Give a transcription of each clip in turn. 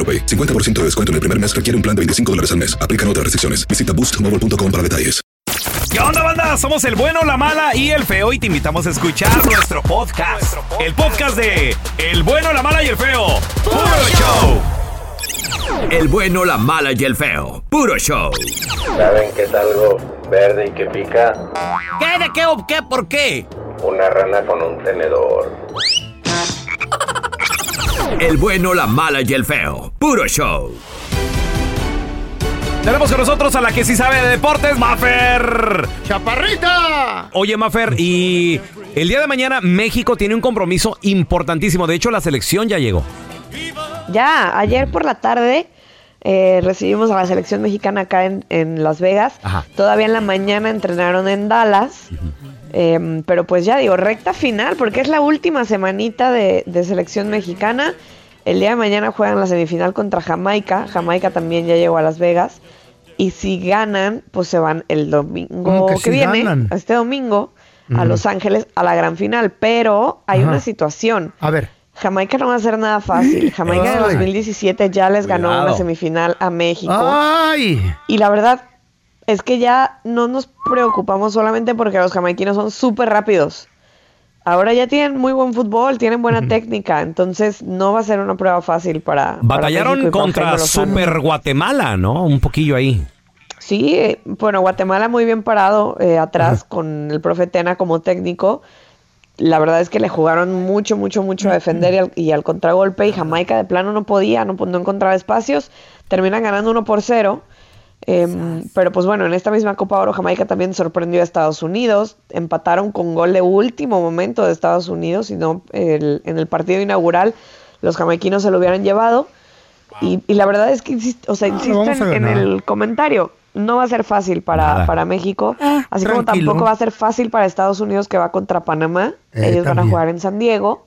AroPay. 50% de descuento en el primer mes requiere un plan de 25 dólares al mes. Aplican otras restricciones. Visita boostmobile.com para detalles. ¿Qué onda, banda? Somos el bueno, la mala y el feo y te invitamos a escuchar nuestro podcast. El podcast de El bueno, la mala y el feo. ¡Puro show! El bueno, la mala y el feo. Puro show. ¿Saben que es algo verde y que pica? ¿Qué? ¿De qué o qué? ¿Por qué? Una rana con un tenedor. El bueno, la mala y el feo. Puro show. Tenemos con nosotros a la que sí sabe de deportes, Mafer. ¡Chaparrita! Oye, Mafer, y el día de mañana México tiene un compromiso importantísimo. De hecho, la selección ya llegó. Ya, ayer por la tarde eh, recibimos a la selección mexicana acá en, en Las Vegas. Ajá. Todavía en la mañana entrenaron en Dallas. Em, pero pues ya digo, recta final, porque es la última semanita de, de selección mexicana. El día de mañana juegan la semifinal contra Jamaica. Jamaica también ya llegó a Las Vegas. Y si ganan, pues se van el domingo ¿Cómo que que, si viene, ganan? este domingo, a. Los Ángeles a la gran final. Pero hay Ajá. una situación. A ver. Jamaica no va a ser nada fácil. Jamaica en el Ay. 2017 ya les ganó Cuidado. una semifinal a México. ¡Ay! Y la verdad es que ya no nos preocupamos solamente porque los jamaiquinos son súper rápidos. Ahora ya tienen muy buen fútbol, tienen buena técnica, entonces no va a ser una prueba fácil para. Batallaron para contra. Super Guatemala, ¿no? Un poquillo ahí. Sí, eh, bueno, Guatemala muy bien parado eh, atrás con el profe Tena como técnico. La verdad es que le jugaron mucho, mucho, mucho a defender y al, y al contragolpe y Jamaica de plano no podía, no, no encontraba espacios. Terminan ganando 1 por 0. Em, pero pues bueno, en esta misma Copa Oro Jamaica también sorprendió a Estados Unidos. Empataron con gol de último momento de Estados Unidos y no el- en el partido inaugural los jamaiquinos se lo hubieran llevado. Y, y la verdad es que o sea, Ah, insisto en, el comentario. No va a ser fácil para, para México, así como tampoco va a ser fácil para Estados Unidos que va contra Panamá. Eh, Ellos van a jugar en San Diego.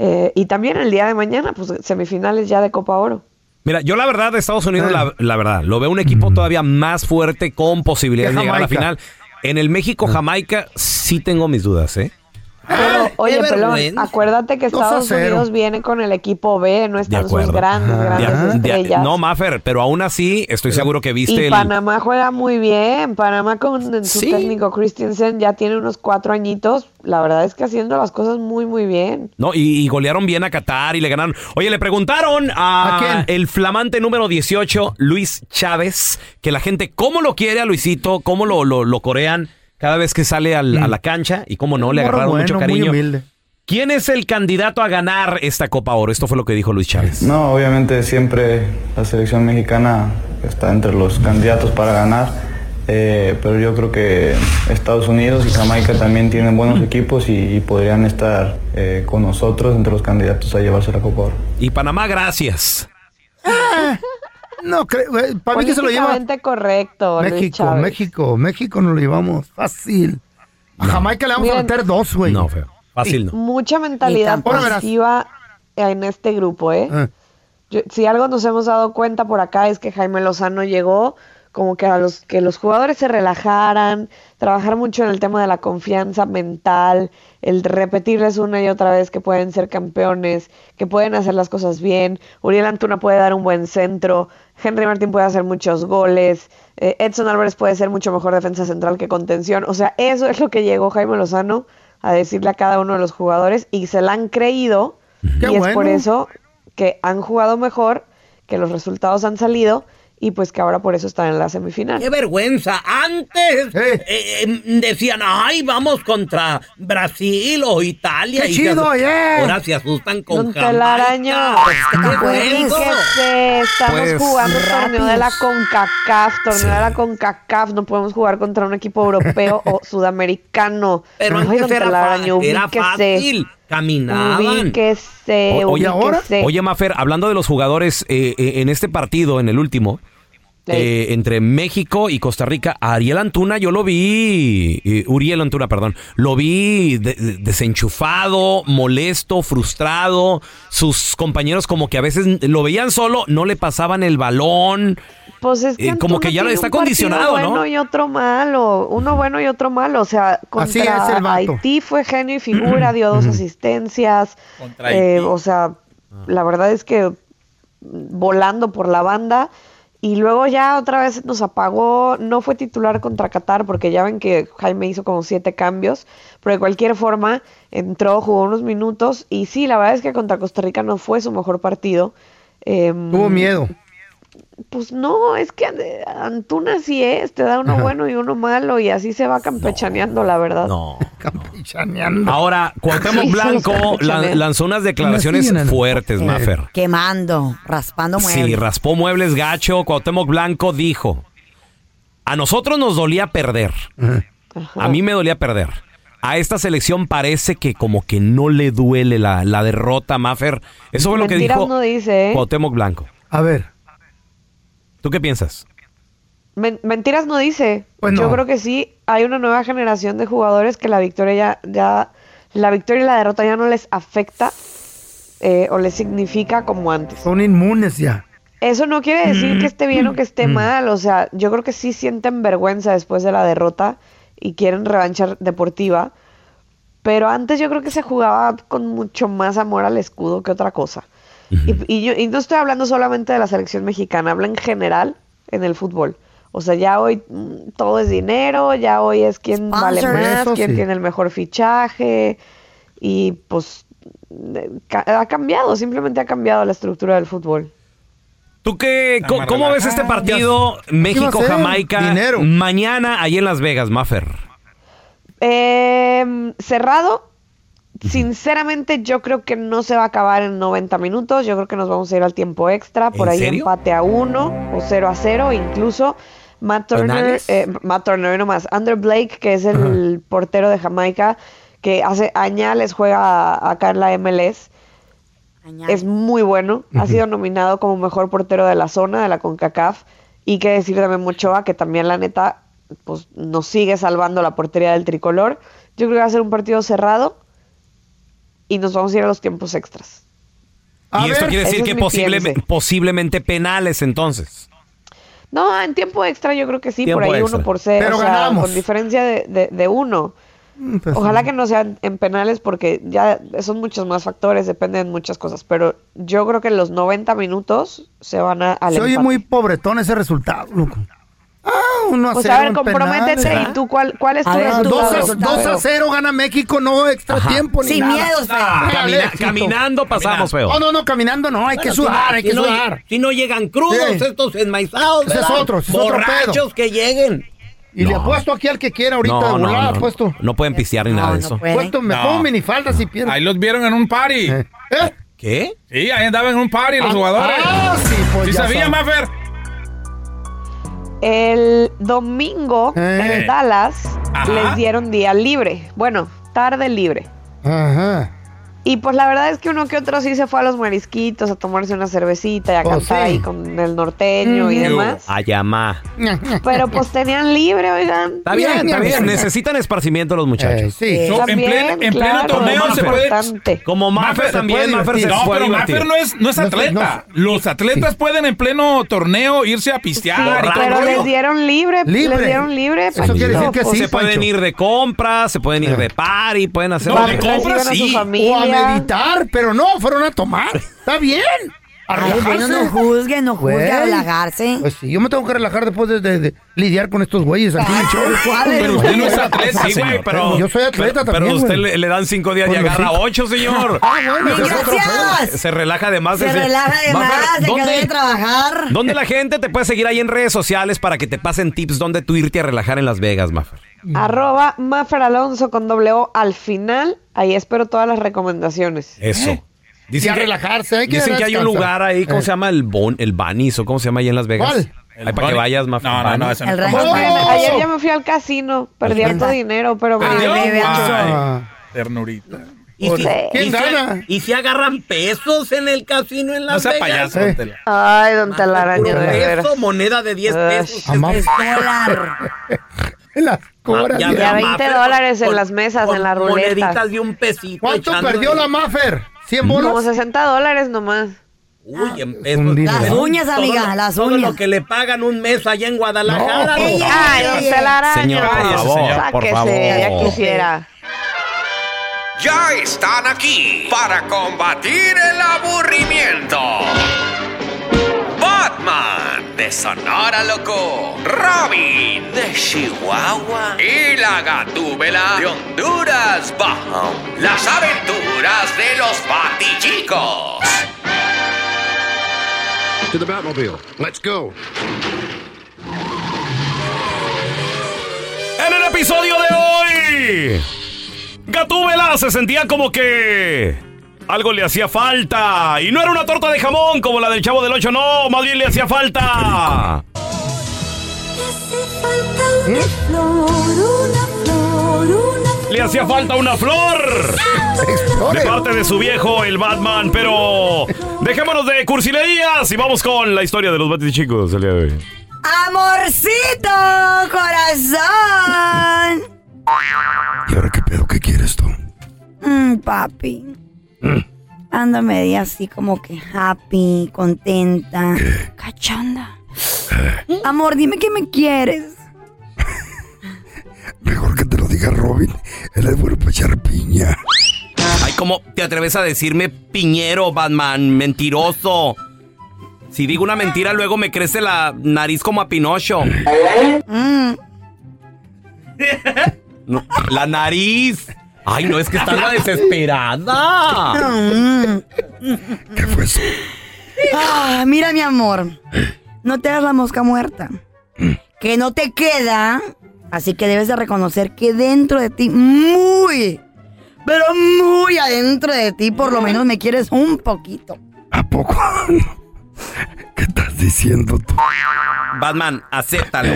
Eh, y también el día de mañana, pues semifinales ya de Copa Oro. Mira, yo la verdad de Estados Unidos, Eh. la, la verdad, lo veo un equipo todavía más fuerte con posibilidades de llegar a la final. En el México-Jamaica sí tengo mis dudas, ¿eh? Pero, oye, Pelón, vergüenza. acuérdate que Estados. Unidos viene con el equipo B, no están sus grandes, grandes de- estrellas. no, Maffer, pero aún así estoy seguro que viste y el... Panamá juega muy bien. Panamá con su Sí. técnico Christensen ya tiene unos cuatro añitos. La verdad es que haciendo las cosas muy, muy bien. No, y, y golearon bien a Qatar y le ganaron. Oye, le preguntaron a, ¿A quién? el flamante número 18, Luis Chávez, que la gente, ¿cómo lo quiere a Luisito? ¿Cómo lo, lo, lo corean cada vez que sale al- a la cancha? Y cómo no, le agarraron bueno, mucho muy cariño. humilde. ¿Quién es el candidato a ganar esta Copa Oro? Esto fue lo que dijo Luis Chávez. No, obviamente siempre la selección mexicana está entre los candidatos para ganar, eh, pero yo creo que Estados Unidos y Jamaica también tienen buenos equipos y, y podrían estar eh, con nosotros entre los candidatos a llevarse la Copa Oro. Y Panamá, gracias. No, creo, para mí que se lo lleva correcto, México. México, México nos lo llevamos fácil. A Jamaica le vamos a meter dos, güey. No, feo. Fácil no. Mucha mentalidad positiva en este grupo, ¿eh? Eh, Yo- si algo nos hemos dado cuenta por acá es que Jaime Lozano llegó como que a los que los jugadores se relajaran, trabajar mucho en el tema de la confianza mental, el repetirles una y otra vez que pueden ser campeones, que pueden hacer las cosas bien. Uriel Antuna puede dar un buen centro, Henry Martín puede hacer muchos goles, eh, Edson Álvarez puede ser mucho mejor defensa central que contención. O sea, eso es lo que llegó Jaime Lozano a decirle a cada uno de los jugadores y se la han creído. Qué y es por eso que han jugado mejor, que los resultados han salido y pues que ahora por eso están en la semifinal. ¡Qué vergüenza! Antes eh, eh, decían, ay, vamos contra Brasil o Italia. ¡Qué y se chido, asu- yeah! Ahora se asustan con Don Telaraño. ¡Qué acuérdense, bueno! estamos Pues, jugando torneo de la CONCACAF, torneo de la CONCACAF, no podemos jugar contra un equipo europeo o sudamericano. Pero Ay, antes era, Telaraño, era ubíquese, fácil. Caminaban. Ubíquese, O- oye, ubíquese. Oye, Mafer, hablando de los jugadores eh, eh, en este partido, en el último, eh, entre México y Costa Rica, Ariel Antuna yo lo vi, eh, Uriel Antuna, perdón, lo vi de- de- desenchufado, molesto, frustrado. Sus compañeros como que a veces lo veían solo, no le pasaban el balón. Pues es que Eh, como que ya tiene está condicionado, ¿no? bueno y otro malo, uno bueno y otro malo, o sea, Así contra es el vato. Haití fue genio y figura, dio dos asistencias, Contra eh, Haití. o sea, la verdad es que volando por la banda y luego ya otra vez nos apagó, no fue titular contra Qatar porque ya ven que Jaime hizo como siete cambios, pero de cualquier forma entró, jugó unos minutos y sí, la verdad es que contra Costa Rica no fue su mejor partido. Em, Tuvo miedo. Pues no, es que Antuna sí es, te da uno bueno y uno malo y así se va campechaneando, la verdad. No. Campechaneando. Ahora, Cuauhtémoc Blanco lan- lanzó unas declaraciones fuertes, Mafer. Quemando, raspando muebles. Sí, raspó muebles gacho. Cuauhtémoc Blanco dijo, a nosotros nos dolía perder. A mí me dolía perder. A esta selección parece que como que no le duele la, la derrota, Maffer. Eso fue lo que dijo no dice, ¿eh? Cuauhtémoc Blanco. A ver. ¿Tú qué piensas? Men- mentiras no dice. Pues Yo creo que sí, hay una nueva generación de jugadores que la victoria ya, ya la victoria y la derrota ya no les afecta eh, o les significa como antes. Son inmunes ya. Eso no quiere decir que esté bien o que esté mal, o sea, yo creo que sí sienten vergüenza después de la derrota y quieren revancha deportiva, pero antes yo creo que se jugaba con mucho más amor al escudo que otra cosa. Y, y yo, y no estoy hablando solamente de la selección mexicana, hablo en general en el fútbol. O sea, ya hoy mm, todo es dinero, ya hoy es quién vale más, quién sí. tiene el mejor fichaje y pues ha cambiado, simplemente ha cambiado la estructura del fútbol. ¿Tú qué, más ¿Cómo ves este partido. México-Jamaica mañana ahí en Las Vegas, Maffer? Eh, cerrado. Sinceramente, yo creo que no se va a acabar en 90 minutos. Yo creo que nos vamos a ir al tiempo extra. Por ¿En ahí serio? empate a uno o 0 a 0. Incluso Matt Turner, eh, Matt Turner, no más. Andrew Blake, que es el portero de Jamaica, que hace añales juega acá en la MLS. Es muy bueno. Ha sido nominado como mejor portero de la zona, de la CONCACAF. Y qué decir de Memo Ochoa, que también la neta pues, nos sigue salvando la portería del tricolor. Yo creo que va a ser un partido cerrado y nos vamos a ir a los tiempos extras. A y esto ver, quiere decir que posible- posiblemente penales entonces. No, en tiempo extra yo creo que sí, Tiempo por ahí extra. uno por cero, Pero o sea, ganamos. con diferencia de, de- de uno. Mm, pues, Ojalá que no sean en penales porque ya son muchos más factores, dependen de muchas cosas, pero yo creo que en los 90 minutos se van a al Se oye muy pobretón ese resultado, loco. Ah, uno a Pues cero a ver, comprométete penales. y tú cuál, cuál es tu ver, resultado. Dos a, dos a cero gana México, no extra Ajá. tiempo ni Sin nada. miedos, feo. Ah, camina- caminando pasamos, feo. No, no, no, caminando no, hay que sudar, si- hay si que no, sudar. Si no llegan crudos Sí. estos enmaizados, Ese es otro, es otro Borrachos que lleguen. Y le apuesto aquí al que quiera ahorita de No, no, volada, no, puesto. no pueden pistear ni No, nada de no eso. Puesto, me No. pongo minifalda si pierdo. Ahí los vieron en un party. Eh. ¿Qué? Sí, ahí andaban en un party los Ah, jugadores. ah, sí, pues ¿Sí ya sabía. Maffer? El domingo Eh. en Dallas Ajá. les dieron día libre. Bueno, tarde libre. Ajá. Y pues la verdad es que uno que otro sí se fue a los marisquitos a tomarse una cervecita y a Oh, cantar sí. ahí con el norteño y demás. Ayamá. Pero pues tenían libre, oigan. Está bien, está bien. Necesitan esparcimiento los muchachos. Eh, sí. En También, pleno, en pleno claro, torneo se puede. importante. Como Maffer también, Maffer se. No, puede pero. Maffer no es, no es No atleta. Los atletas pueden en pleno torneo irse a pistear y todo Pero rollo. les dieron libre, Libre. les dieron libre. Eso quiere decir que Panchito, sí, se pueden ir de compras, se pueden ir de party, pueden hacer... No, de compras a sí. Meditar, pero no, fueron a tomar. Está bien. A Ay, bueno, no juzguen, no juzguen, a Güey. relajarse. Pues sí, yo me tengo que relajar después de, de- de lidiar con estos güeyes aquí en el show. ¿Cuáles, Pero usted no es atleta, Sí, güey, señor. pero... Yo soy atleta pero, también, Pero usted güey. le, le dan cinco días y Pues agarra ocho, señor. Ah, bueno, ese es otro pedo. Gracias. Se relaja de más. Se ese- relaja de más, de que ¿dónde- debe trabajar. ¿Dónde la gente te puede seguir ahí en redes sociales para que te pasen tips dónde tú irte a relajar en Las Vegas, Maffer? Arroba Maffer Alonso con doble O al final. Ahí espero todas las recomendaciones. Eso. Y a relajarse, hay que dicen que hay un lugar ahí, ¿cómo Eh. se llama? El bon, el Banis, o cómo se llama ahí en Las Vegas. ¿Cuál? Ahí para que vayas, Maffer. No, no, no, eso no es Oh. ayer ya me fui al casino, perdí harto dinero, pero me. Ay, Ay, Ah. ternurita. ¿Y si, ¿Quién y si- gana? ¿Y si agarran pesos en el casino en No Las sea Vegas? payaso, Eh. Ay, don Telaraño, de veras. Peso, moneda de 10 Ay. pesos. A Maffer. Dólar. En las cobras. Ya. Ya vea, 20 Maffer, dólares en las mesas, con en la ruleta. Moneditas de un pesito. ¿Cuánto echándole. perdió la Maffer? ¿100 Como bolas? 60 dólares nomás. Uy, en pesos. un dinero. Las uñas, Todo amiga, lo- las Todo uñas. lo que le pagan un mes allá en Guadalajara. No. ¿no? Ay, don Telaraño. Señor, por favor, señor. por Sáquese, favor. ya quisiera. Ya están aquí para combatir el aburrimiento. Batman de Sonora Loco, Robin de Chihuahua y la Gatúbela de Honduras Bajo. Las aventuras de los Batichicos. To the Batmobile. Let's go. En el episodio de hoy, Gatúbela se sentía como que algo le hacía falta. Y no era una torta de jamón como la del Chavo del 8, no, más bien le hacía falta. Le hacía falta una flor. De parte de su viejo, el Batman. Pero dejémonos de cursilerías y vamos con la historia de los Batichicos el día de hoy. Amorcito, corazón. ¿Y ahora qué pedo? ¿Qué quieres tú? Mm, papi. Ando media así como que happy, contenta, cachonda. Amor, dime que me quieres. Mejor que te lo diga Robin. Él es bueno para echar piña. Ay, ¿cómo te atreves a decirme piñero, Batman? Mentiroso. Si digo una mentira, luego me crece la nariz como a Pinocho. Mm, No, la nariz. Ay, no, es que está la desesperada. mm. ¿Qué fue eso? Ah, mira, mi amor. No te hagas la mosca muerta. Que no te queda. Así que debes de reconocer que dentro de ti, muy, pero muy adentro de ti, por lo menos me quieres un poquito. ¿A poco? ¿Qué estás diciendo tú? Batman, acéptalo.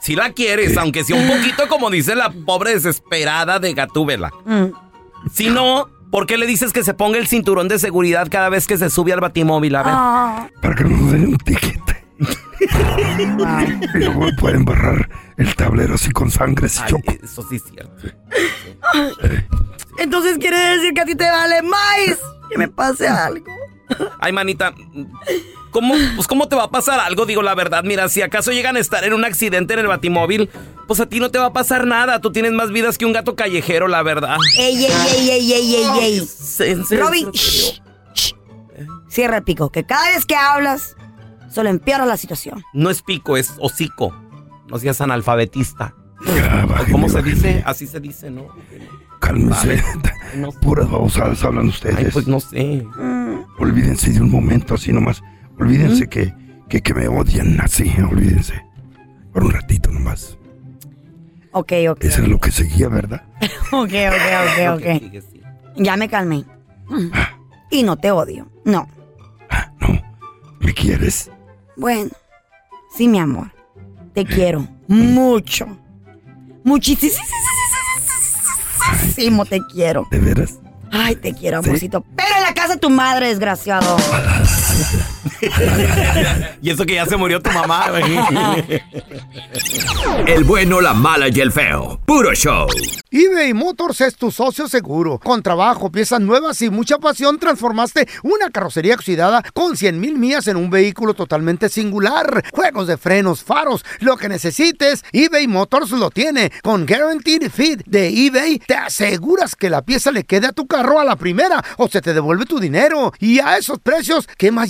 Si la quieres, aunque sea un poquito como dice la pobre desesperada de Gatúbela. Mm. Si no, ¿por qué le dices que se ponga el cinturón de seguridad cada vez que se sube al batimóvil? A ver. Ah, Para que no nos den un tiquete. y luego me pueden barrar el tablero así con sangre si Ay, choco. eso sí es cierto. entonces quiere decir que a ti te vale más que me pase algo. Ay, manita, ¿cómo, pues, ¿cómo te va a pasar algo? Digo la verdad, mira, si acaso llegan a estar en un accidente en el batimóvil, pues a ti no te va a pasar nada. Tú tienes más vidas que un gato callejero, la verdad. Ey, ey, ey, ey, ey, ey, ey. Robin, shh, shh. cierra el pico, que cada vez que hablas, solo empeora la situación. No es pico, es hocico. No seas analfabetista. Ya, ¿Cómo se dice? Así se dice, ¿no? Cálmense. No, Puras babosadas hablan ustedes. ay, pues no sé. Olvídense de un momento así nomás. Olvídense que, que, que me odian así. Olvídense. Por un ratito nomás. Ok, ok. Eso es lo que seguía, ¿verdad? Ok, ok, ok, ok. Ya me calmé. Y no te odio. No. ¿Me quieres? Bueno, sí, mi amor. Te quiero mucho. Muchísimo te quiero. ¿De veras? Ay, te quiero, amorcito. Pero en la casa de tu madre, desgraciado. y eso que ya se murió tu mamá. El bueno, la mala y el feo. Puro show. eBay Motors es tu socio seguro. Con trabajo, piezas nuevas y mucha pasión, transformaste una carrocería oxidada con 100 mil millas en un vehículo totalmente singular. Juegos de frenos, faros, lo que necesites, eBay Motors lo tiene. Con Guaranteed Fit de eBay, te aseguras que la pieza le quede a tu carro a la primera o se te devuelve tu dinero. Y a esos precios, ¿qué más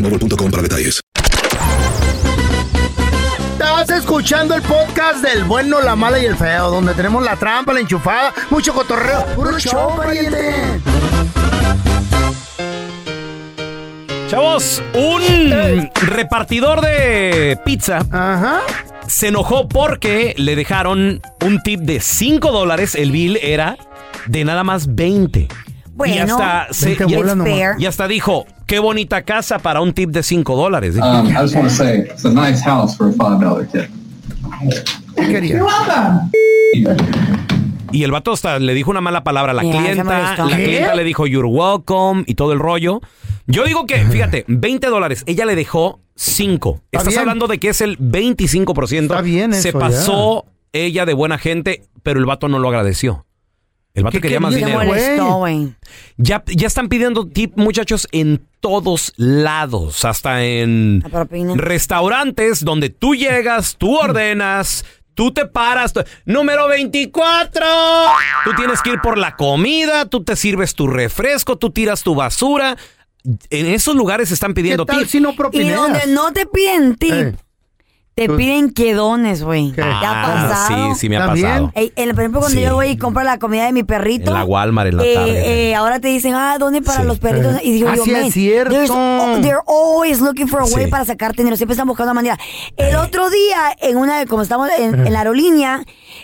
boostmobile.com para detalles. Estás escuchando el podcast del bueno, la mala y el feo, donde tenemos la trampa, la enchufada, mucho cotorreo. ¡Puro show! Chavos, un repartidor de pizza se enojó porque le dejaron un tip de 5 dólares. El bill era de nada más 20. Bueno, y hasta, se- y- y hasta dijo, qué bonita casa para un tip de 5 dólares. Um, I just want to say it's a nice house for a five dollar tip. You're Y el vato hasta le dijo una mala palabra a la se clienta. La ¿Qué? clienta le dijo, you're welcome y todo el rollo. Yo digo que, fíjate, 20 dólares. Ella le dejó 5. Está Estás bien. hablando de que es el 25%. Está bien Se eso, pasó ella de buena gente, pero el vato no lo agradeció. El vato ¿Qué quería más dinero. molestó, güey. Ya, ya están pidiendo tip, muchachos, en todos lados. Hasta en propina. restaurantes donde tú llegas, tú ordenas, tú te paras. Número 24. Tú tienes que ir por la comida, tú te sirves tu refresco, tú tiras tu basura. En esos lugares están pidiendo ¿Qué tal tip. si no Y donde no te piden tip, Eh. Te piden quedones, güey. ¿Te ha Ah, pasado? sí, sí me ha ¿También? pasado. Ey, en- por ejemplo, cuando Sí. yo voy y compro la comida de mi perrito. En la Walmart en la eh, tarde. eh, ahora te dicen, ah, ¿dónde para Sí. los perritos? Y digo Ah, yo, sí, es man, cierto. there's- oh, they're always looking for a way Sí. para sacar dinero. Siempre están buscando una manera. El otro día, en una, como estamos en, en la aerolínea,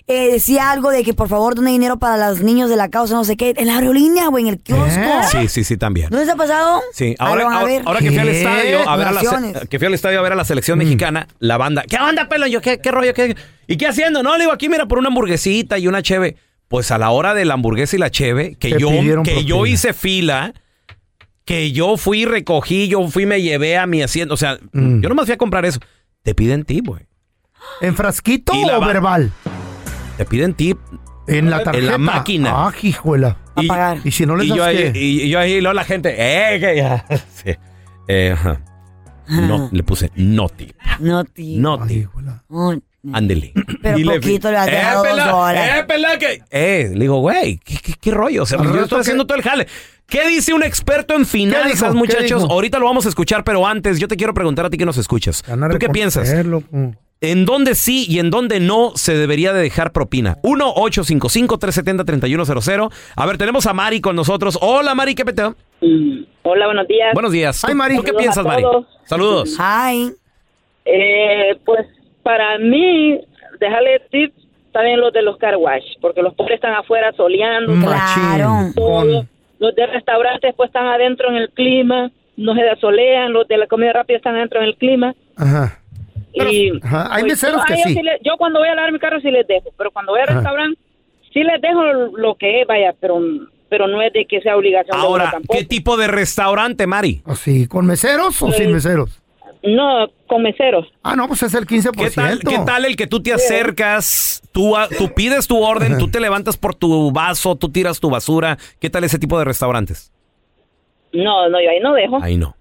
eh, decía algo de que por favor done dinero para los niños de la causa, no sé qué. En la aerolínea, güey, en el kiosco. Sí, sí, sí, también. ¿No les ha pasado? Sí, ahora, ahora, ver. ahora que fui al estadio a ver a la, se- que fui al estadio a ver a la selección mexicana, la banda, ¿qué onda, pelo? Yo, ¿qué, qué rollo? ¿Qué? ¿Y qué haciendo? No, le digo, aquí mira, por una hamburguesita y una cheve. Pues a la hora de la hamburguesa y la cheve, que Te yo, pidieron que yo propina. hice fila, que yo fui, recogí, yo fui, me llevé a mi asiento. O sea, Mm. yo nomás fui a comprar eso. Te piden tip, güey. ¿En frasquito Y la o verbal? Te piden tip. En la tarjeta. En la máquina. Ah, hijuela. A pagar. Y si no les y das yo ahí, qué? y, y yo ahí, y luego la gente, eh, que ya. Sí. Eh, ajá. No, le puse no tip. No, tío. No tip. Ándele. Pero Y le- poquito le has eh, dejado dos pelá, dólares. Eh, pelá, que... Eh, le digo, güey, ¿qué, qué, qué rollo? O sea, yo estoy que- haciendo todo el jale. ¿Qué dice un experto en finanzas, muchachos? Ahorita lo vamos a escuchar, pero antes yo te quiero preguntar a ti que nos escuchas. ¿Tú qué piensas? loco. ¿En dónde sí y en dónde no se debería de dejar propina? 1-855-370-3100. A ver, tenemos a Mari con nosotros. Hola, Mari, ¿qué peteo? Hola, buenos días. Buenos días. Ay, ¿Tú- Mari. ¿Tú qué piensas, Mari? Saludos. Ay. Eh, pues para mí, dejarle tip también los de los car wash, porque los pobres están afuera soleando. Claro. Los de restaurantes pues están adentro en el clima, no se asolean. Los de la comida rápida están adentro en el clima. Ajá. Y Ajá, hay pues, meseros yo- que sí. le- yo cuando voy a lavar mi carro sí les dejo, pero cuando voy al restaurante sí les dejo lo que es, vaya, pero pero no es de que sea obligación de Ahora, tampoco. ¿qué tipo de restaurante, Mari? ¿O sí? ¿Con meseros o sin meseros? No, con meseros. Ah, no, pues es el 15%. ¿Qué tal, qué tal el que tú te acercas, tú, tú pides tu orden, tú te levantas por tu vaso, tú tiras tu basura? ¿Qué tal ese tipo de restaurantes? No, no, yo ahí no dejo. Ahí no.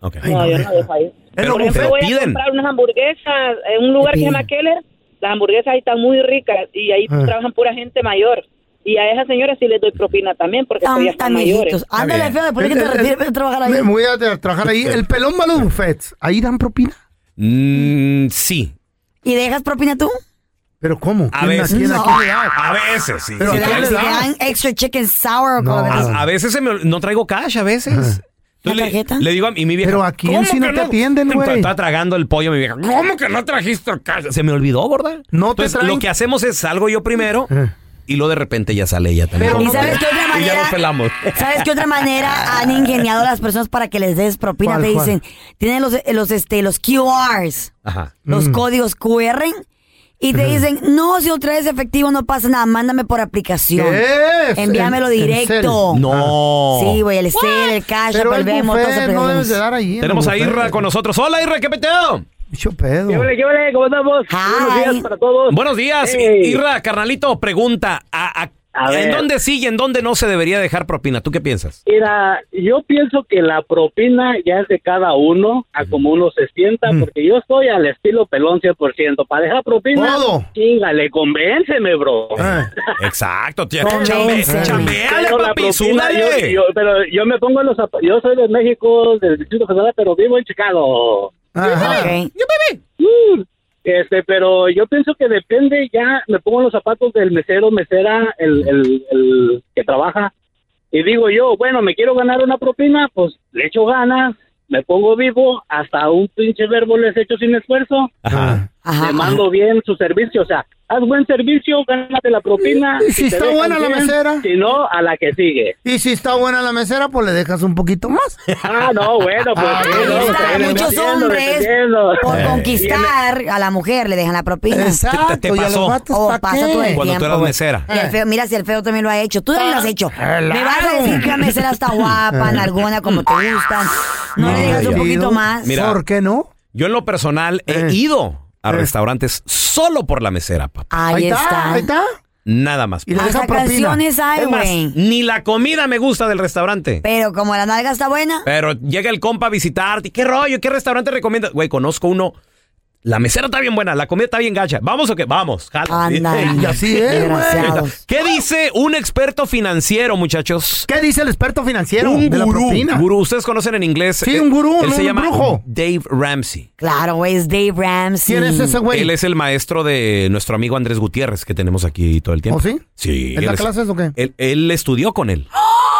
Ok. no, yo no dejo ahí. Pero Por ejemplo, voy a piden. comprar unas hamburguesas en un lugar que se llama Keller. Las hamburguesas ahí están muy ricas y ahí Ah. trabajan pura gente mayor. Y a esas señoras sí les doy propina también porque pues, ya están mayores. Ándale, feo, ¿por qué te refieres a trabajar ahí? Me voy a tra- trabajar ahí. El pelón a los buffets. ¿Ahí dan propina? Mm, sí. ¿Y dejas propina tú? ¿Pero cómo? A ¿Quién- veces. quién- No. da? A veces, sí. Pero ¿a ¿Te quién le dan, extra chicken sour? la A, a veces se me- no traigo cash, a veces. Entonces le, le digo a y mi vieja. Pero ¿a ¿cómo si no te atienden, güey? Está tragando el pollo mi vieja. ¿Cómo que no trajiste cash? Se me olvidó, gorda. No te Entonces, traen- lo que hacemos es salgo yo primero y luego de repente ya sale ella también. ¿Y sabes qué otra Y ya manera? nos pelamos. ¿Sabes qué otra manera han ingeniado las personas para que les des propina? ¿Cuál, Te dicen, tienen los, los, este, los QRs, Ajá. los Mm. códigos QR, y te dicen, no, si no traes efectivo no pasa nada, mándame por aplicación. ¿Qué es? Envíamelo En- en directo. cel. No. Sí, güey, el cel, el cash, Pero el todas buffet esas no debes de dar ahí. en Tenemos a. Irra con nosotros. Hola, Irra, ¿qué peteo? Mucho pedo. ¿Qué ole, qué ole? ¿Cómo estamos? Buenos días para todos. Buenos días. Hey. Irra, carnalito, pregunta. ¿a- a- A ¿En ver. dónde sí y en dónde no se debería dejar propina? ¿Tú qué piensas? Mira, yo pienso que la propina ya es de cada uno, a como uno se sienta, porque yo estoy al estilo pelón 100%. Para dejar propina, Todo. chingale, convénceme, bro. Exacto. Convénceme. Chame- Chameale, Pero la papi, propina, súdale. yo, yo- pero yo me pongo en los zap- Yo soy de México, del Distrito Federal, pero vivo en Chicago. Mm, Este, pero yo pienso que depende ya, me pongo los zapatos del mesero, mesera, el, el, el que trabaja, y digo yo, bueno, me quiero ganar una propina, pues le echo ganas, me pongo vivo, hasta un pinche verbo les echo sin esfuerzo, le mando bien su servicio, o sea, haz buen servicio, gánate la propina. ¿Y si está buena la mesera? Si no, a la que sigue. Y si está buena la mesera, pues le dejas un poquito más. Ah, no, bueno, pues. Ah, sí, ahí no, está, dependiendo, Muchos hombres, por Eh. conquistar a la mujer, le dejan la propina. Exacto, Te- pasó. O ¿pa' pasa todo el Cuando tú tiempo, eras güey. mesera. Y el feo- mira si el feo también lo ha hecho. Tú también lo has hecho. Me vas a decir que la mesera está guapa, nalgona, como te gustan. No le digas un poquito más. Mira, ¿Por qué no? Yo en lo personal he ido a restaurantes solo por la mesera, papá. Ahí, está. Ahí está. Nada más. Y le dejan canciones hay, güey. ni la comida me gusta del restaurante. Pero como la nalga está buena, Pero llega el compa a visitarte. ¿Qué rollo? ¿Qué restaurante recomiendas? Güey, conozco uno. La mesera está bien buena, la comida está bien gacha. ¿Vamos o qué? Vamos, jala. Ándale. Y así es, Desgraciados. ¿Qué dice un experto financiero, muchachos? ¿Qué dice el experto financiero Un de la gurú. propina? Gurú, ustedes conocen en inglés. Sí, Eh, un gurú, Él un se llama brujo. Dave Ramsey. claro, güey, es Dave Ramsey. ¿Quién es ese güey? Él es el maestro de nuestro amigo Andrés Gutiérrez que tenemos aquí todo el tiempo. ¿Oh, sí? Sí. ¿En él la es- clases o qué? Él, él estudió con él.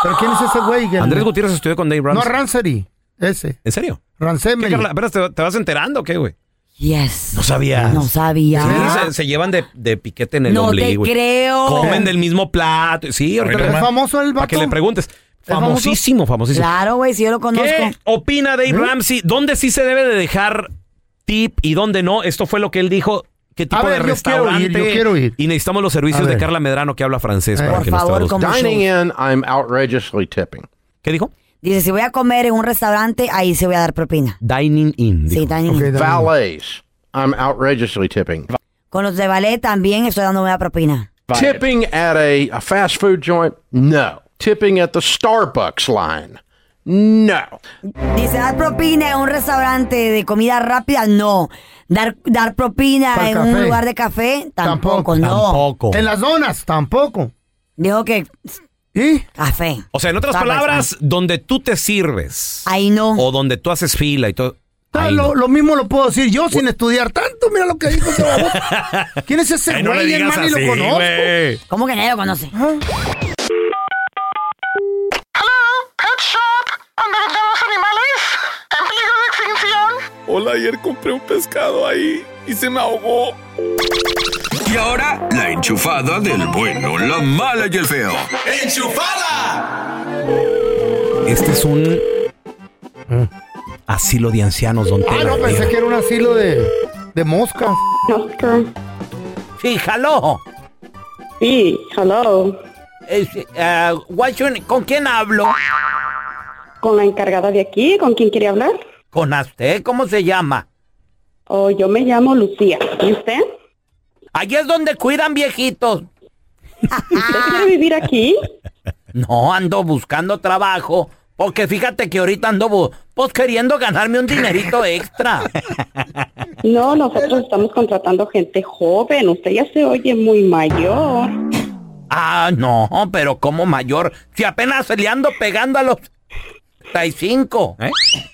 ¿Pero quién es ese güey? que- Andrés Gutiérrez estudió con Dave No, Ramsey. Ranseri. Ese. ¿En serio? ¿Qué, Ransemery. Carla? Apenas ¿Te, te vas enterando o qué, güey? Yes. No sabías. No sabía. Sí, se, se llevan de, de piquete en el No te ombligo. güey. creo. Comen del mismo plato. Sí, ahorita ¿Es famoso el Para que vato? le preguntes. Famosísimo, famosísimo. Claro, güey, si yo lo conozco. ¿Qué opina Dave ¿Eh? Ramsey? ¿Dónde sí se debe de dejar tip y dónde no? Esto fue lo que él dijo. ¿Qué tipo ver, de yo quiero restaurante? ir, yo quiero ir. Y necesitamos los servicios de. Carla Medrano que habla francés Eh. para Por que nos favor, traduzca. como Dining in, I'm outrageously tipping. ¿Qué dijo? Dice, si voy a comer en un restaurante, ahí se voy a dar propina. Dining in. Sí, dijo. dining in. Valets, I'm outrageously tipping. Con los de ballet también estoy dando una propina. Tipping at a, a fast food joint? No. Tipping at the Starbucks line? No. Dice, dar propina en un restaurante de comida rápida, no. Dar, dar propina Para en un café. lugar de café, tampoco, Tampoco. no. Tampoco. En las donas, tampoco. Dijo que ¿Y? café. O sea, en otras Starbucks, palabras, donde tú te sirves. Ahí no. O donde tú haces fila y todo. Ah, lo, mismo lo puedo decir yo sin estudiar tanto. Mira lo que dijo ese babón. ¿Quién es ese Ay, no güey, hermano? Y así, lo conozco. ¿Cómo que nadie lo conoce? Hola, ayer compré un pescado ahí y se me ahogó. Y ahora, la enchufada del bueno, la mala y el feo. Este es un asilo de ancianos, don Ah, Tela. no, pensé que era un asilo de, de moscas. Sí, hello. Sí, hello. Es, eh, what's your name? ¿Con quién hablo? ¿Con la encargada de aquí? ¿Con quién quiere hablar? Con usted, ¿cómo se llama? Oh, yo me llamo Lucía. ¿Y usted? Allí es donde cuidan viejitos. ¿Usted quiere vivir aquí? No, ando buscando trabajo. Porque fíjate que ahorita ando pues queriendo ganarme un dinerito extra. No, nosotros estamos contratando gente joven. Usted ya se oye muy mayor. Ah, no, pero como mayor, si apenas le ando pegando a los 35.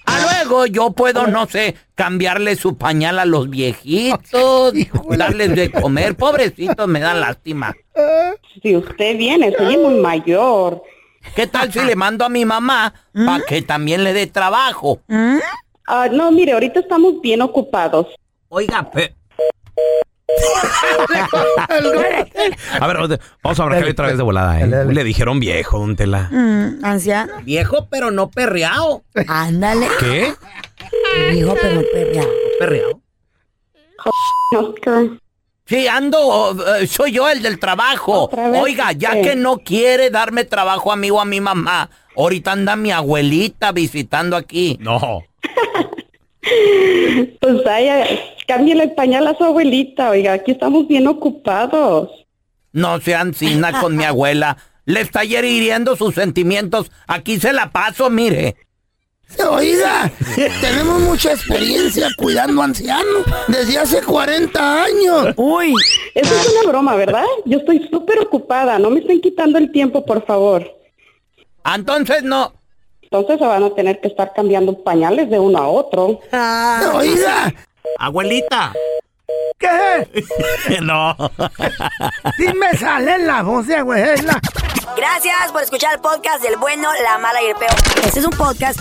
A luego yo puedo, no sé, cambiarle su pañal a los viejitos, darles de comer, pobrecitos, me da lástima. Si usted viene, se oye muy mayor. ¿Qué tal si le mando a mi mamá para que también le dé trabajo? Ah, no, mire, ahorita estamos bien ocupados. Oiga, pe- A ver, vamos a marcarle otra vez de volada, ¿eh? Le dijeron viejo, don Tela. Mm, anciano. Viejo, pero no perreado. Ándale. ¿Qué? Viejo, pero no perreado. ¿Perreado? Sí, ando, eh, soy yo el del trabajo. Oiga, ya que no quiere darme trabajo a mí o a mi mamá, ahorita anda mi abuelita visitando aquí. No. Pues vaya, cámbiale el pañal a su abuelita. Oiga, aquí estamos bien ocupados. No sean sina con mi abuela. Le está ayer hiriendo sus sentimientos. Aquí se la paso, mire. Oiga, tenemos mucha experiencia cuidando ancianos desde hace 40 años. Uy. Eso es una broma, ¿verdad? Yo estoy súper ocupada. No me estén quitando el tiempo, por favor. Entonces no. Entonces se van a tener que estar cambiando pañales de uno a otro. Oiga, Abuelita. ¿qué? no. Sí me sale la voz de abuela. Gracias por escuchar el podcast del bueno, la mala y el peor. Este es un podcast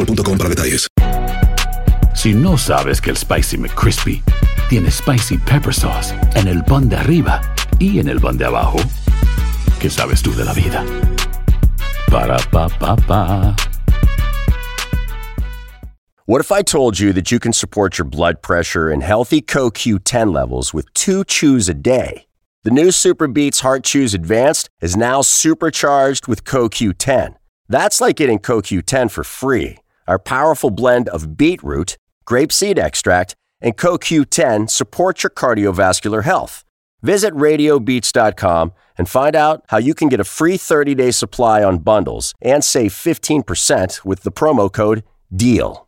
boostmobile.com para detalles. Si no sabes que el Spicy McCrispy tiene Spicy Pepper Sauce en el pan de arriba y en el pan de abajo, ¿qué sabes tú de la vida? Para, pa, pa, pa. What if I told you that you can support your blood pressure and healthy CoQ10 levels with two chews a day? The new Super Beats Heart Chews Advanced is now supercharged with CoQ10. That's like getting CoQ10 for free. Our powerful blend of beetroot, grapeseed extract, and CoQ10 supports your cardiovascular health. Visit radiobeats.com and find out how you can get a free 30 day supply on bundles and save 15% with the promo code DEAL.